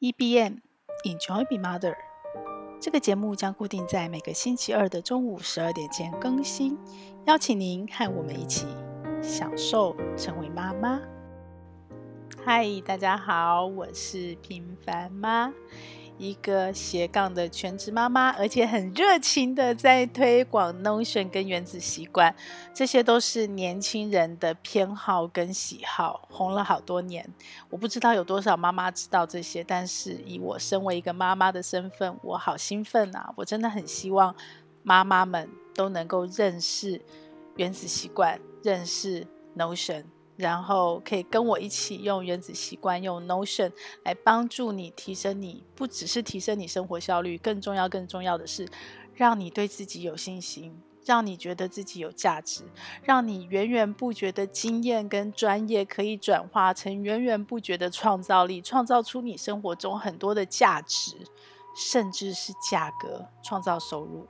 EBM Enjoy Be Mother，这个节目将固定在每个星期二的中午十二点前更新，邀请您和我们一起享受成为妈妈。嗨，大家好，我是平凡妈。一个斜杠的全职妈妈，而且很热情的在推广 Notion 跟原子习惯，这些都是年轻人的偏好跟喜好，红了好多年。我不知道有多少妈妈知道这些，但是以我身为一个妈妈的身份，我好兴奋啊！我真的很希望妈妈们都能够认识原子习惯，认识 Notion。然后可以跟我一起用原子习惯，用 Notion 来帮助你提升你，不只是提升你生活效率，更重要、更重要的是，让你对自己有信心，让你觉得自己有价值，让你源源不绝的经验跟专业可以转化成源源不绝的创造力，创造出你生活中很多的价值，甚至是价格，创造收入。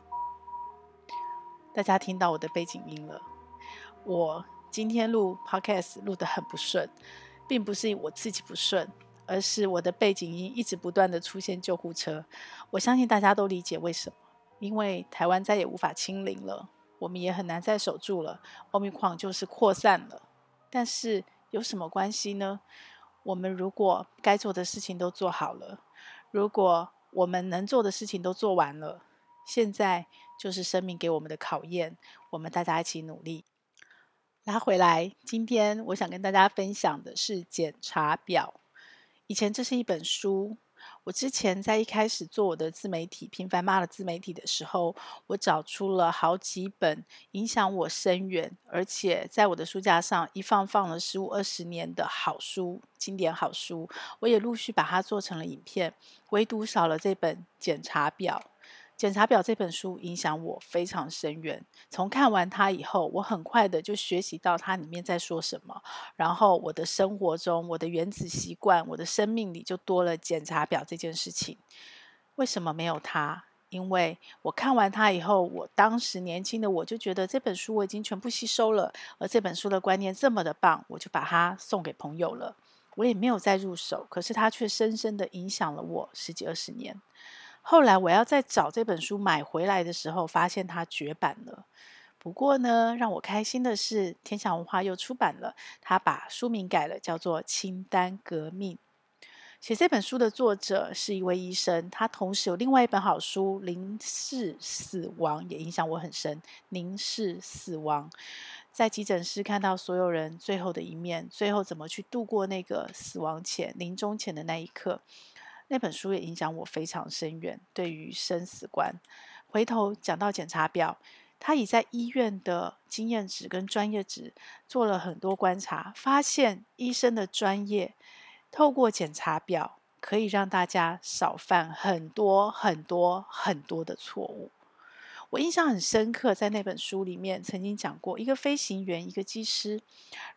大家听到我的背景音了，我。今天录 Podcast 录得很不顺，并不是我自己不顺，而是我的背景音一直不断的出现救护车。我相信大家都理解为什么，因为台湾再也无法清零了，我们也很难再守住了。Omicron 就是扩散了，但是有什么关系呢？我们如果该做的事情都做好了，如果我们能做的事情都做完了，现在就是生命给我们的考验，我们大家一起努力。拉回来，今天我想跟大家分享的是检查表。以前这是一本书，我之前在一开始做我的自媒体平凡妈的自媒体的时候，我找出了好几本影响我深远，而且在我的书架上一放放了十五二十年的好书，经典好书，我也陆续把它做成了影片，唯独少了这本检查表。检查表这本书影响我非常深远。从看完它以后，我很快的就学习到它里面在说什么。然后我的生活中，我的原子习惯，我的生命里就多了检查表这件事情。为什么没有它？因为我看完它以后，我当时年轻的我就觉得这本书我已经全部吸收了，而这本书的观念这么的棒，我就把它送给朋友了。我也没有再入手，可是它却深深的影响了我十几二十年。后来我要再找这本书买回来的时候，发现它绝版了。不过呢，让我开心的是，天下文化又出版了，他把书名改了，叫做《清单革命》。写这本书的作者是一位医生，他同时有另外一本好书《凝视死亡》，也影响我很深。凝视死亡，在急诊室看到所有人最后的一面，最后怎么去度过那个死亡前、临终前的那一刻。那本书也影响我非常深远，对于生死观。回头讲到检查表，他已在医院的经验值跟专业值做了很多观察，发现医生的专业透过检查表可以让大家少犯很多很多很多的错误。我印象很深刻，在那本书里面曾经讲过，一个飞行员，一个机师，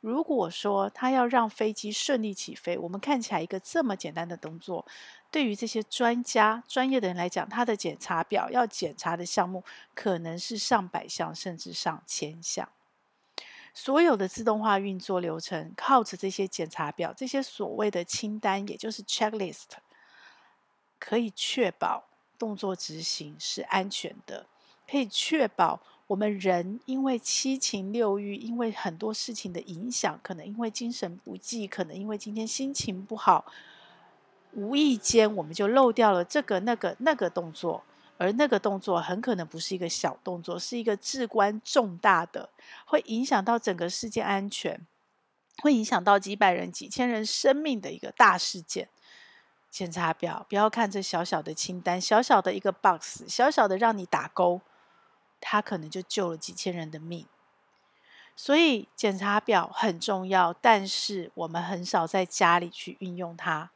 如果说他要让飞机顺利起飞，我们看起来一个这么简单的动作，对于这些专家、专业的人来讲，他的检查表要检查的项目可能是上百项，甚至上千项。所有的自动化运作流程，靠着这些检查表，这些所谓的清单，也就是 checklist，可以确保动作执行是安全的。可以确保我们人因为七情六欲，因为很多事情的影响，可能因为精神不济，可能因为今天心情不好，无意间我们就漏掉了这个、那个、那个动作，而那个动作很可能不是一个小动作，是一个至关重大的，会影响到整个世界安全，会影响到几百人、几千人生命的一个大事件。检查表，不要看这小小的清单，小小的一个 box，小小的让你打勾。他可能就救了几千人的命，所以检查表很重要，但是我们很少在家里去运用它。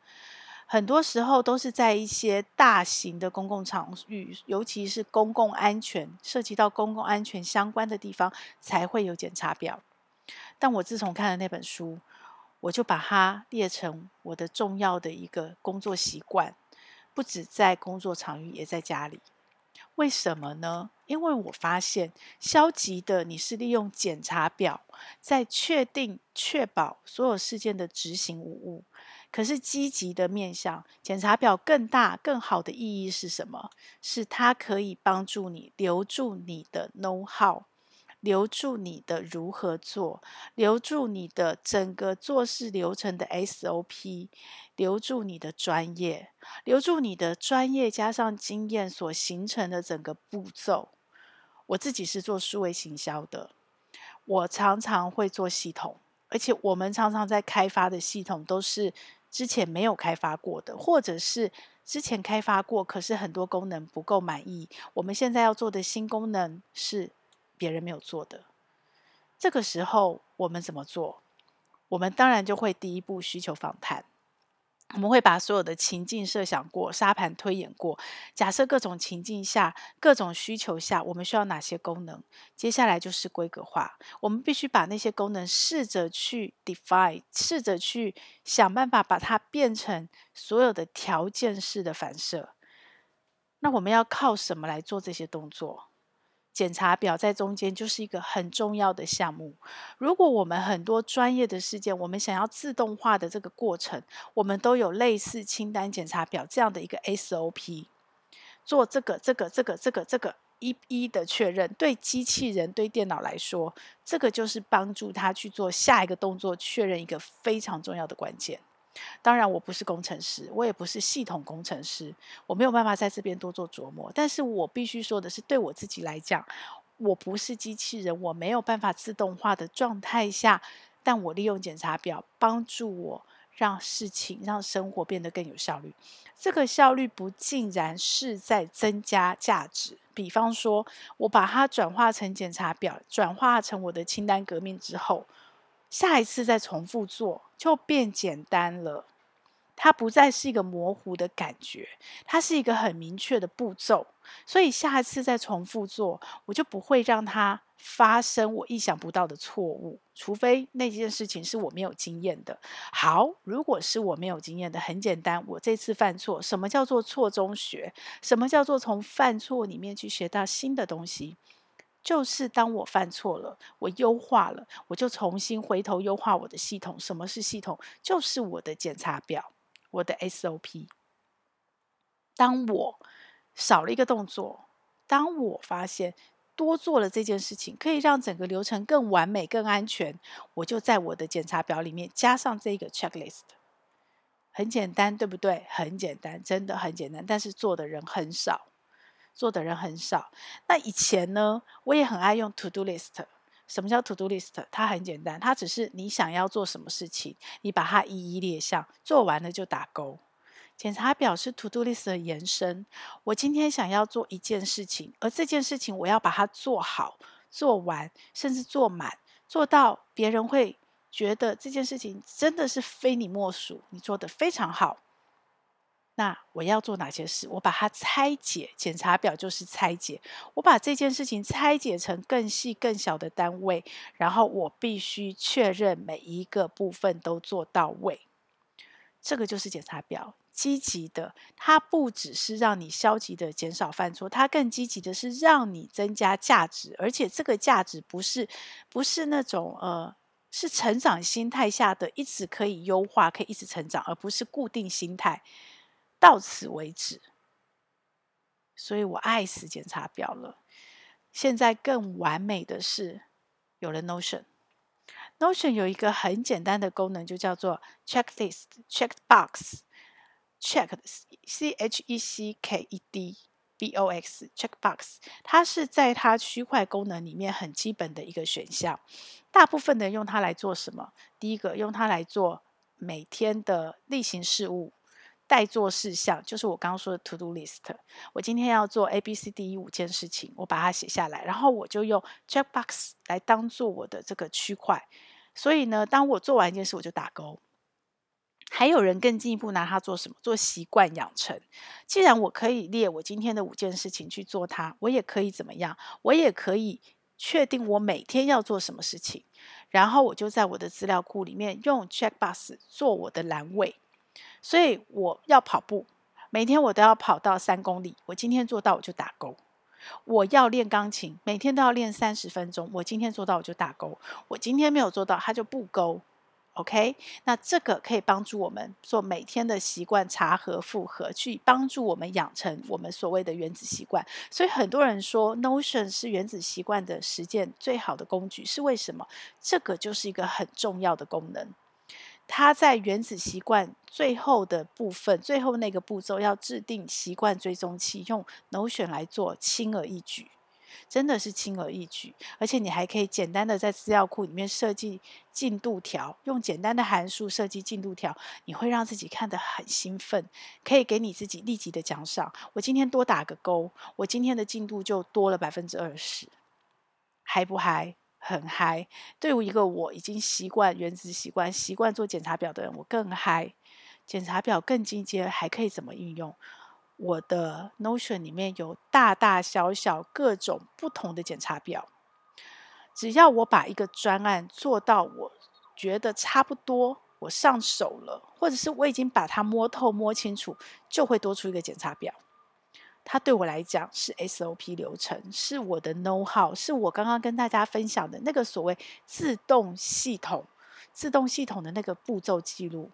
很多时候都是在一些大型的公共场域，尤其是公共安全，涉及到公共安全相关的地方，才会有检查表。但我自从看了那本书，我就把它列成我的重要的一个工作习惯，不止在工作场域，也在家里。为什么呢？因为我发现，消极的你是利用检查表，在确定、确保所有事件的执行无误；可是积极的面向检查表更大、更好的意义是什么？是它可以帮助你留住你的 know how，留住你的如何做，留住你的整个做事流程的 SOP，留住你的专业，留住你的专业加上经验所形成的整个步骤。我自己是做数位行销的，我常常会做系统，而且我们常常在开发的系统都是之前没有开发过的，或者是之前开发过，可是很多功能不够满意。我们现在要做的新功能是别人没有做的，这个时候我们怎么做？我们当然就会第一步需求访谈。我们会把所有的情境设想过，沙盘推演过，假设各种情境下、各种需求下，我们需要哪些功能？接下来就是规格化，我们必须把那些功能试着去 define，试着去想办法把它变成所有的条件式的反射。那我们要靠什么来做这些动作？检查表在中间就是一个很重要的项目。如果我们很多专业的事件，我们想要自动化的这个过程，我们都有类似清单检查表这样的一个 SOP，做这个、这个、这个、这个、这个一一的确认。对机器人、对电脑来说，这个就是帮助他去做下一个动作确认一个非常重要的关键。当然，我不是工程师，我也不是系统工程师，我没有办法在这边多做琢磨。但是我必须说的是，对我自己来讲，我不是机器人，我没有办法自动化的状态下，但我利用检查表帮助我让事情、让生活变得更有效率。这个效率不尽然是在增加价值。比方说，我把它转化成检查表，转化成我的清单革命之后。下一次再重复做就变简单了，它不再是一个模糊的感觉，它是一个很明确的步骤。所以下一次再重复做，我就不会让它发生我意想不到的错误，除非那件事情是我没有经验的。好，如果是我没有经验的，很简单，我这次犯错，什么叫做错中学？什么叫做从犯错里面去学到新的东西？就是当我犯错了，我优化了，我就重新回头优化我的系统。什么是系统？就是我的检查表，我的 SOP。当我少了一个动作，当我发现多做了这件事情，可以让整个流程更完美、更安全，我就在我的检查表里面加上这个 checklist。很简单，对不对？很简单，真的很简单，但是做的人很少。做的人很少。那以前呢，我也很爱用 To Do List。什么叫 To Do List？它很简单，它只是你想要做什么事情，你把它一一列项，做完了就打勾。检查表是 To Do List 的延伸。我今天想要做一件事情，而这件事情我要把它做好、做完，甚至做满，做到别人会觉得这件事情真的是非你莫属，你做得非常好。那我要做哪些事？我把它拆解，检查表就是拆解。我把这件事情拆解成更细、更小的单位，然后我必须确认每一个部分都做到位。这个就是检查表，积极的。它不只是让你消极的减少犯错，它更积极的是让你增加价值，而且这个价值不是不是那种呃，是成长心态下的，一直可以优化，可以一直成长，而不是固定心态。到此为止，所以我爱死检查表了。现在更完美的是有了 Notion。Notion 有一个很简单的功能，就叫做 Checklist Check Box Check C H E C K E D B O X Check Box，它是在它区块功能里面很基本的一个选项。大部分的人用它来做什么？第一个用它来做每天的例行事务。待做事项就是我刚刚说的 to do list。我今天要做 A、B、C、D、E 五件事情，我把它写下来，然后我就用 checkbox 来当做我的这个区块。所以呢，当我做完一件事，我就打勾。还有人更进一步拿它做什么？做习惯养成。既然我可以列我今天的五件事情去做它，我也可以怎么样？我也可以确定我每天要做什么事情，然后我就在我的资料库里面用 checkbox 做我的栏位。所以我要跑步，每天我都要跑到三公里。我今天做到，我就打勾。我要练钢琴，每天都要练三十分钟。我今天做到，我就打勾。我今天没有做到，它就不勾。OK，那这个可以帮助我们做每天的习惯查核复核，去帮助我们养成我们所谓的原子习惯。所以很多人说 Notion 是原子习惯的实践最好的工具，是为什么？这个就是一个很重要的功能。它在原子习惯最后的部分，最后那个步骤要制定习惯追踪器，用 Notion 来做，轻而易举。真的是轻而易举，而且你还可以简单的在资料库里面设计进度条，用简单的函数设计进度条，你会让自己看得很兴奋，可以给你自己立即的奖赏。我今天多打个勾，我今天的进度就多了百分之二十，嗨不嗨？很嗨。对于一个我已经习惯原子习惯、习惯做检查表的人，我更嗨。检查表更进阶，还可以怎么应用？我的 Notion 里面有大大小小各种不同的检查表，只要我把一个专案做到我觉得差不多，我上手了，或者是我已经把它摸透摸清楚，就会多出一个检查表。它对我来讲是 SOP 流程，是我的 know how，是我刚刚跟大家分享的那个所谓自动系统、自动系统的那个步骤记录。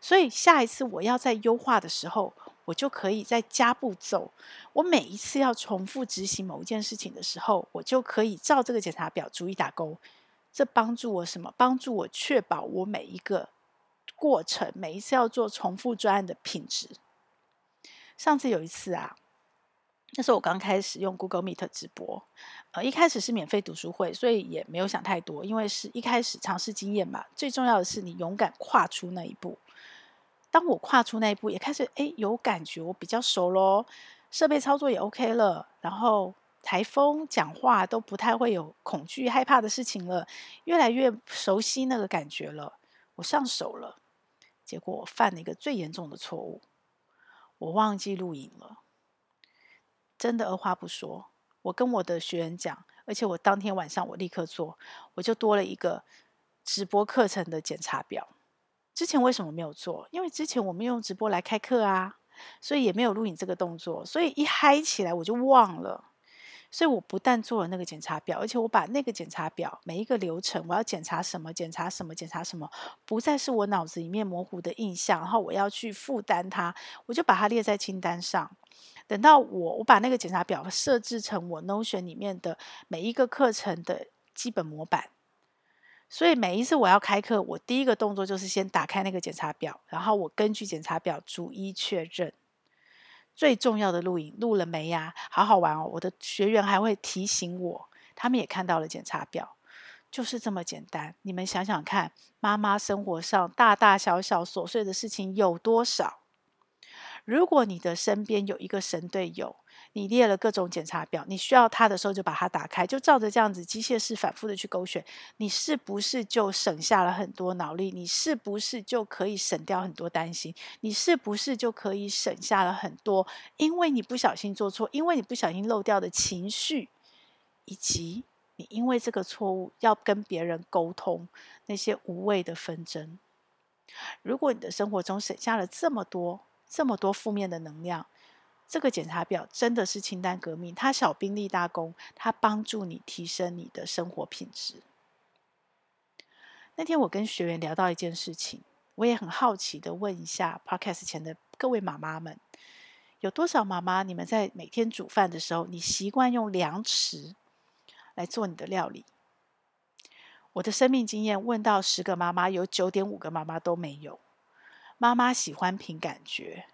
所以下一次我要在优化的时候，我就可以再加步骤。我每一次要重复执行某一件事情的时候，我就可以照这个检查表逐一打勾。这帮助我什么？帮助我确保我每一个过程，每一次要做重复专案的品质。上次有一次啊，那时候我刚开始用 Google Meet 直播，呃，一开始是免费读书会，所以也没有想太多，因为是一开始尝试经验嘛。最重要的是你勇敢跨出那一步。当我跨出那一步，也开始诶有感觉，我比较熟咯，设备操作也 OK 了，然后台风讲话都不太会有恐惧害怕的事情了，越来越熟悉那个感觉了，我上手了。结果我犯了一个最严重的错误，我忘记录影了。真的二话不说，我跟我的学员讲，而且我当天晚上我立刻做，我就多了一个直播课程的检查表。之前为什么没有做？因为之前我们用直播来开课啊，所以也没有录影这个动作，所以一嗨起来我就忘了。所以我不但做了那个检查表，而且我把那个检查表每一个流程，我要检查什么，检查什么，检查什么，不再是我脑子里面模糊的印象，然后我要去负担它，我就把它列在清单上。等到我我把那个检查表设置成我 Notion 里面的每一个课程的基本模板。所以每一次我要开课，我第一个动作就是先打开那个检查表，然后我根据检查表逐一确认。最重要的录影录了没呀？好好玩哦！我的学员还会提醒我，他们也看到了检查表，就是这么简单。你们想想看，妈妈生活上大大小小琐碎的事情有多少？如果你的身边有一个神队友，你列了各种检查表，你需要它的时候就把它打开，就照着这样子机械式反复的去勾选，你是不是就省下了很多脑力？你是不是就可以省掉很多担心？你是不是就可以省下了很多？因为你不小心做错，因为你不小心漏掉的情绪，以及你因为这个错误要跟别人沟通那些无谓的纷争。如果你的生活中省下了这么多。这么多负面的能量，这个检查表真的是清单革命，它小兵立大功，它帮助你提升你的生活品质。那天我跟学员聊到一件事情，我也很好奇的问一下 Podcast 前的各位妈妈们，有多少妈妈你们在每天煮饭的时候，你习惯用量匙来做你的料理？我的生命经验问到十个妈妈，有九点五个妈妈都没有。妈妈喜欢凭感觉，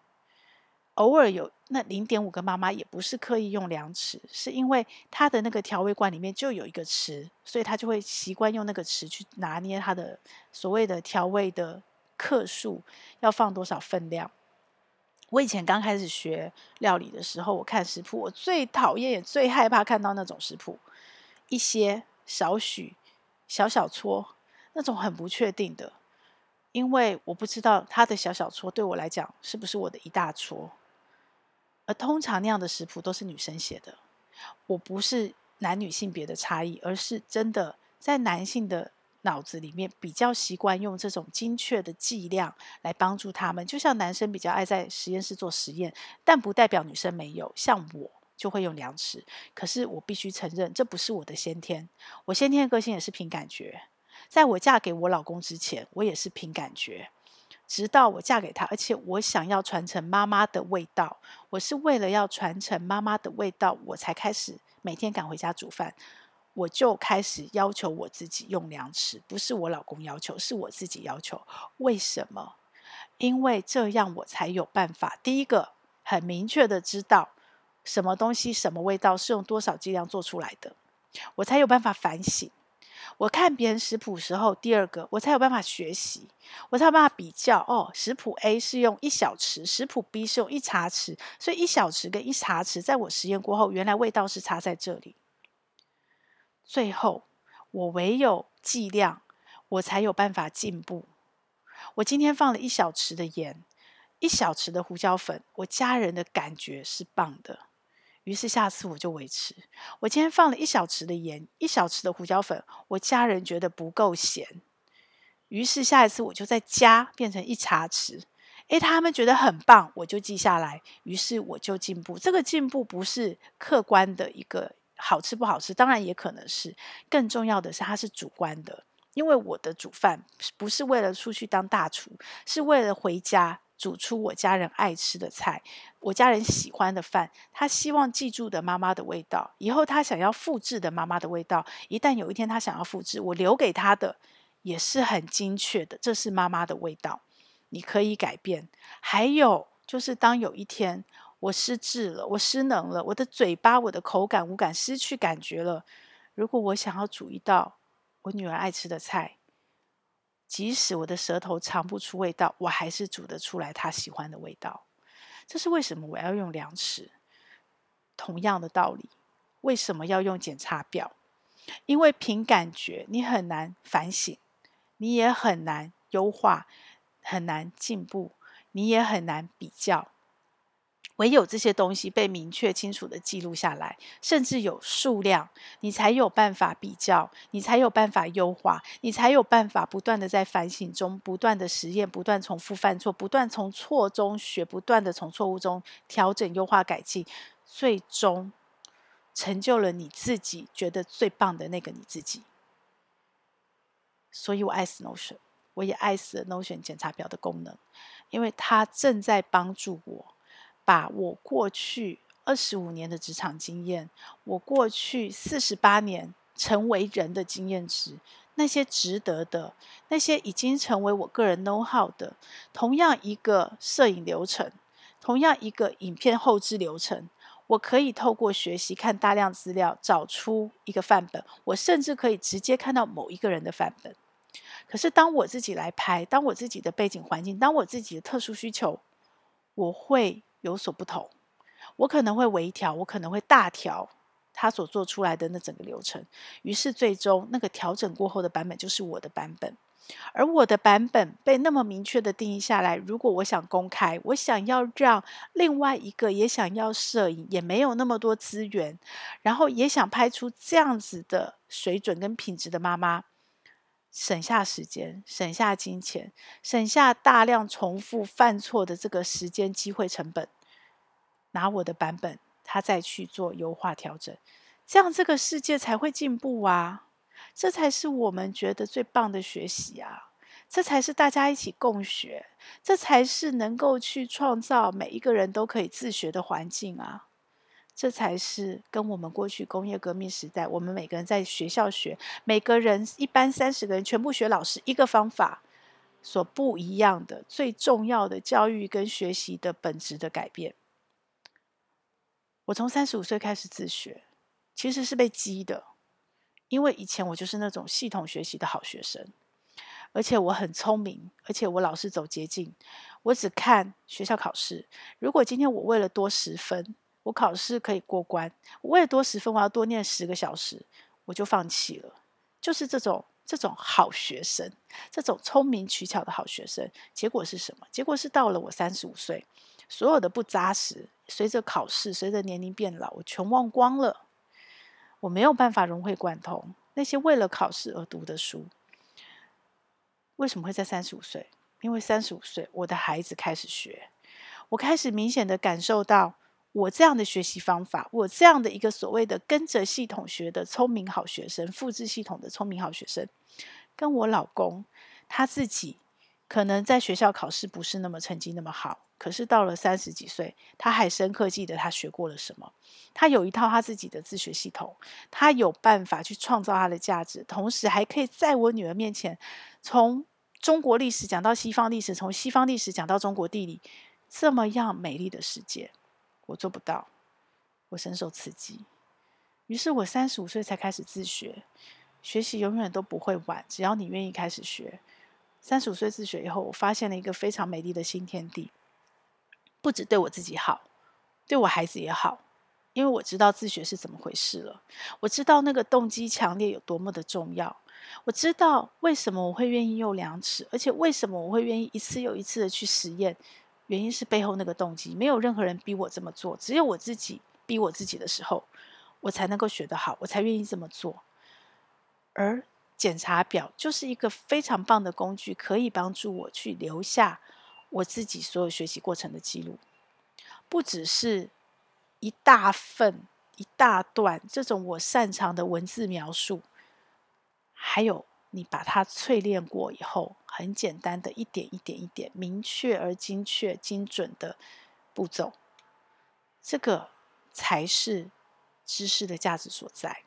偶尔有那零点五个妈妈也不是刻意用量尺，是因为她的那个调味罐里面就有一个匙，所以她就会习惯用那个匙去拿捏她的所谓的调味的克数，要放多少分量。我以前刚开始学料理的时候，我看食谱，我最讨厌也最害怕看到那种食谱，一些少许小小撮，那种很不确定的。因为我不知道他的小小撮对我来讲是不是我的一大撮，而通常那样的食谱都是女生写的。我不是男女性别的差异，而是真的在男性的脑子里面比较习惯用这种精确的剂量来帮助他们。就像男生比较爱在实验室做实验，但不代表女生没有。像我就会用量尺，可是我必须承认这不是我的先天，我先天的个性也是凭感觉。在我嫁给我老公之前，我也是凭感觉。直到我嫁给他，而且我想要传承妈妈的味道，我是为了要传承妈妈的味道，我才开始每天赶回家煮饭。我就开始要求我自己用量尺，不是我老公要求，是我自己要求。为什么？因为这样我才有办法。第一个，很明确的知道什么东西、什么味道是用多少剂量做出来的，我才有办法反省。我看别人食谱时候，第二个我才有办法学习，我才有办法比较。哦，食谱 A 是用一小匙，食谱 B 是用一茶匙，所以一小匙跟一茶匙，在我实验过后，原来味道是差在这里。最后，我唯有剂量，我才有办法进步。我今天放了一小匙的盐，一小匙的胡椒粉，我家人的感觉是棒的。于是下次我就维持。我今天放了一小匙的盐，一小匙的胡椒粉，我家人觉得不够咸。于是下一次我就再加，变成一茶匙。诶，他们觉得很棒，我就记下来。于是我就进步。这个进步不是客观的一个好吃不好吃，当然也可能是。更重要的是，它是主观的，因为我的煮饭不是为了出去当大厨，是为了回家。煮出我家人爱吃的菜，我家人喜欢的饭，他希望记住的妈妈的味道，以后他想要复制的妈妈的味道，一旦有一天他想要复制，我留给他的也是很精确的，这是妈妈的味道，你可以改变。还有就是，当有一天我失智了，我失能了，我的嘴巴、我的口感、五感失去感觉了，如果我想要煮一道我女儿爱吃的菜。即使我的舌头尝不出味道，我还是煮得出来他喜欢的味道。这是为什么我要用量尺？同样的道理，为什么要用检查表？因为凭感觉，你很难反省，你也很难优化，很难进步，你也很难比较。唯有这些东西被明确清楚的记录下来，甚至有数量，你才有办法比较，你才有办法优化，你才有办法不断的在反省中不断的实验，不断重复犯错，不断从错中学，不断的从错误中调整、优化、改进，最终成就了你自己觉得最棒的那个你自己。所以我爱死 Notion，我也爱死了 Notion 检查表的功能，因为它正在帮助我。把我过去二十五年的职场经验，我过去四十八年成为人的经验值，那些值得的，那些已经成为我个人 know how 的，同样一个摄影流程，同样一个影片后置流程，我可以透过学习看大量资料，找出一个范本，我甚至可以直接看到某一个人的范本。可是当我自己来拍，当我自己的背景环境，当我自己的特殊需求，我会。有所不同，我可能会微调，我可能会大调他所做出来的那整个流程，于是最终那个调整过后的版本就是我的版本，而我的版本被那么明确的定义下来。如果我想公开，我想要让另外一个也想要摄影，也没有那么多资源，然后也想拍出这样子的水准跟品质的妈妈。省下时间，省下金钱，省下大量重复犯错的这个时间机会成本，拿我的版本，他再去做优化调整，这样这个世界才会进步啊！这才是我们觉得最棒的学习啊！这才是大家一起共学，这才是能够去创造每一个人都可以自学的环境啊！这才是跟我们过去工业革命时代，我们每个人在学校学，每个人一班三十个人全部学老师一个方法所不一样的最重要的教育跟学习的本质的改变。我从三十五岁开始自学，其实是被激的，因为以前我就是那种系统学习的好学生，而且我很聪明，而且我老是走捷径，我只看学校考试。如果今天我为了多十分，我考试可以过关，我为多十分，我要多念十个小时，我就放弃了。就是这种这种好学生，这种聪明取巧的好学生，结果是什么？结果是到了我三十五岁，所有的不扎实，随着考试，随着年龄变老，我全忘光了。我没有办法融会贯通那些为了考试而读的书。为什么会在三十五岁？因为三十五岁，我的孩子开始学，我开始明显的感受到。我这样的学习方法，我这样的一个所谓的跟着系统学的聪明好学生，复制系统的聪明好学生，跟我老公，他自己可能在学校考试不是那么成绩那么好，可是到了三十几岁，他还深刻记得他学过了什么。他有一套他自己的自学系统，他有办法去创造他的价值，同时还可以在我女儿面前，从中国历史讲到西方历史，从西方历史讲到中国地理，这么样美丽的世界，我做不到，我深受刺激。于是我三十五岁才开始自学，学习永远都不会晚，只要你愿意开始学。三十五岁自学以后，我发现了一个非常美丽的新天地，不止对我自己好，对我孩子也好，因为我知道自学是怎么回事了。我知道那个动机强烈有多么的重要，我知道为什么我会愿意用量尺，而且为什么我会愿意一次又一次的去实验，原因是背后那个动机，没有任何人逼我这么做，只有我自己逼我自己的时候。我才能够学得好，我才愿意这么做。而检查表就是一个非常棒的工具，可以帮助我去留下我自己所有学习过程的记录，不只是一大份、一大段这种我擅长的文字描述，还有你把它淬炼过以后，很简单的一点一点一点，明确而精确、精准的步骤，这个才是。知识的价值所在，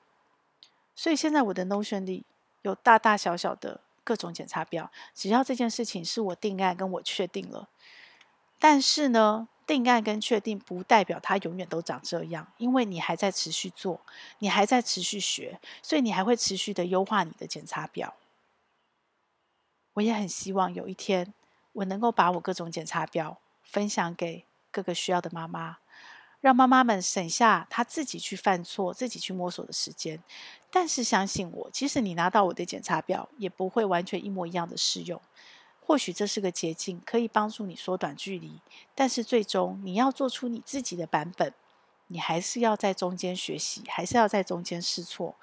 所以现在我的 Notion 里有大大小小的各种检查表，只要这件事情是我定案跟我确定了，但是呢，定案跟确定不代表它永远都长这样，因为你还在持续做，你还在持续学，所以你还会持续的优化你的检查表。我也很希望有一天，我能够把我各种检查表分享给各个需要的妈妈。让妈妈们省下她自己去犯错、自己去摸索的时间，但是相信我，即使你拿到我的检查表，也不会完全一模一样的适用。或许这是个捷径，可以帮助你缩短距离，但是最终你要做出你自己的版本，你还是要在中间学习，还是要在中间试错。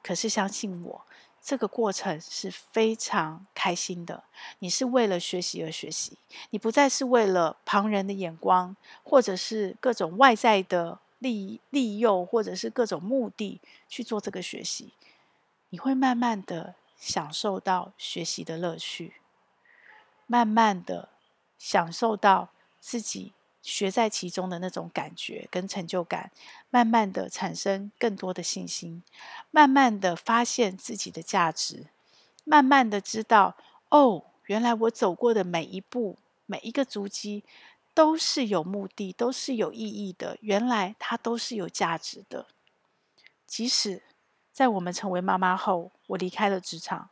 可是相信我。这个过程是非常开心的。你是为了学习而学习，你不再是为了旁人的眼光，或者是各种外在的利利诱，或者是各种目的去做这个学习。你会慢慢的享受到学习的乐趣，慢慢的享受到自己。学在其中的那种感觉跟成就感，慢慢的产生更多的信心，慢慢的发现自己的价值，慢慢的知道哦，原来我走过的每一步，每一个足迹都是有目的，都是有意义的。原来它都是有价值的。即使在我们成为妈妈后，我离开了职场，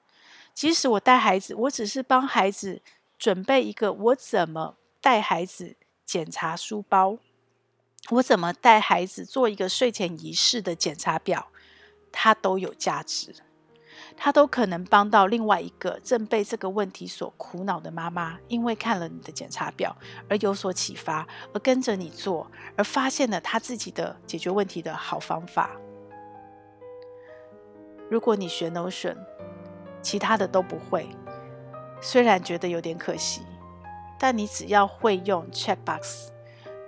即使我带孩子，我只是帮孩子准备一个我怎么带孩子。检查书包，我怎么带孩子做一个睡前仪式的检查表，它都有价值，它都可能帮到另外一个正被这个问题所苦恼的妈妈，因为看了你的检查表而有所启发，而跟着你做，而发现了他自己的解决问题的好方法。如果你学 Notion，其他的都不会，虽然觉得有点可惜。但你只要会用 Checkbox，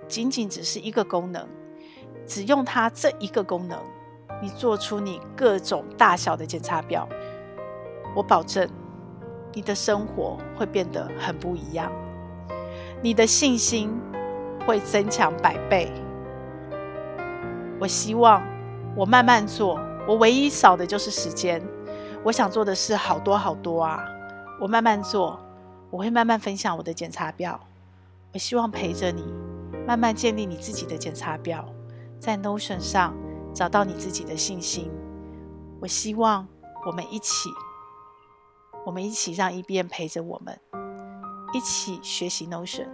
仅仅只是一个功能，只用它这一个功能，你做出你各种大小的检查表，我保证你的生活会变得很不一样，你的信心会增强百倍。我希望我慢慢做，我唯一少的就是时间。我想做的事好多好多啊，我慢慢做。我会慢慢分享我的检查表，我希望陪着你，慢慢建立你自己的检查表，在 Notion 上找到你自己的信心。我希望我们一起，我们一起让一边陪着我们，一起学习 Notion，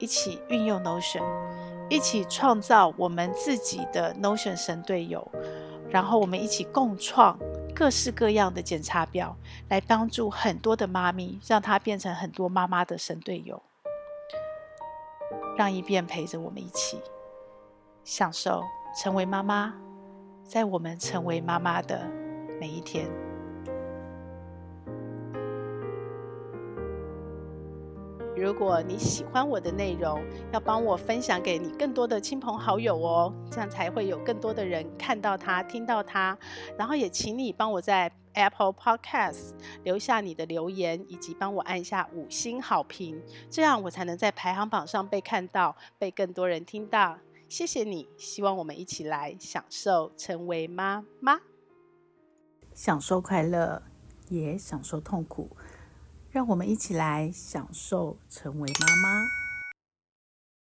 一起运用 Notion，一起创造我们自己的 Notion 神队友，然后我们一起共创。各式各样的检查表，来帮助很多的妈咪，让她变成很多妈妈的神队友，让伊变陪着我们一起享受成为妈妈，在我们成为妈妈的每一天。如果你喜欢我的内容，要帮我分享给你更多的亲朋好友哦，这样才会有更多的人看到它、听到它。然后也请你帮我在 Apple Podcast 留下你的留言，以及帮我按下五星好评，这样我才能在排行榜上被看到，被更多人听到。谢谢你，希望我们一起来享受成为妈妈，享受快乐，也享受痛苦。让我们一起来享受成为妈妈。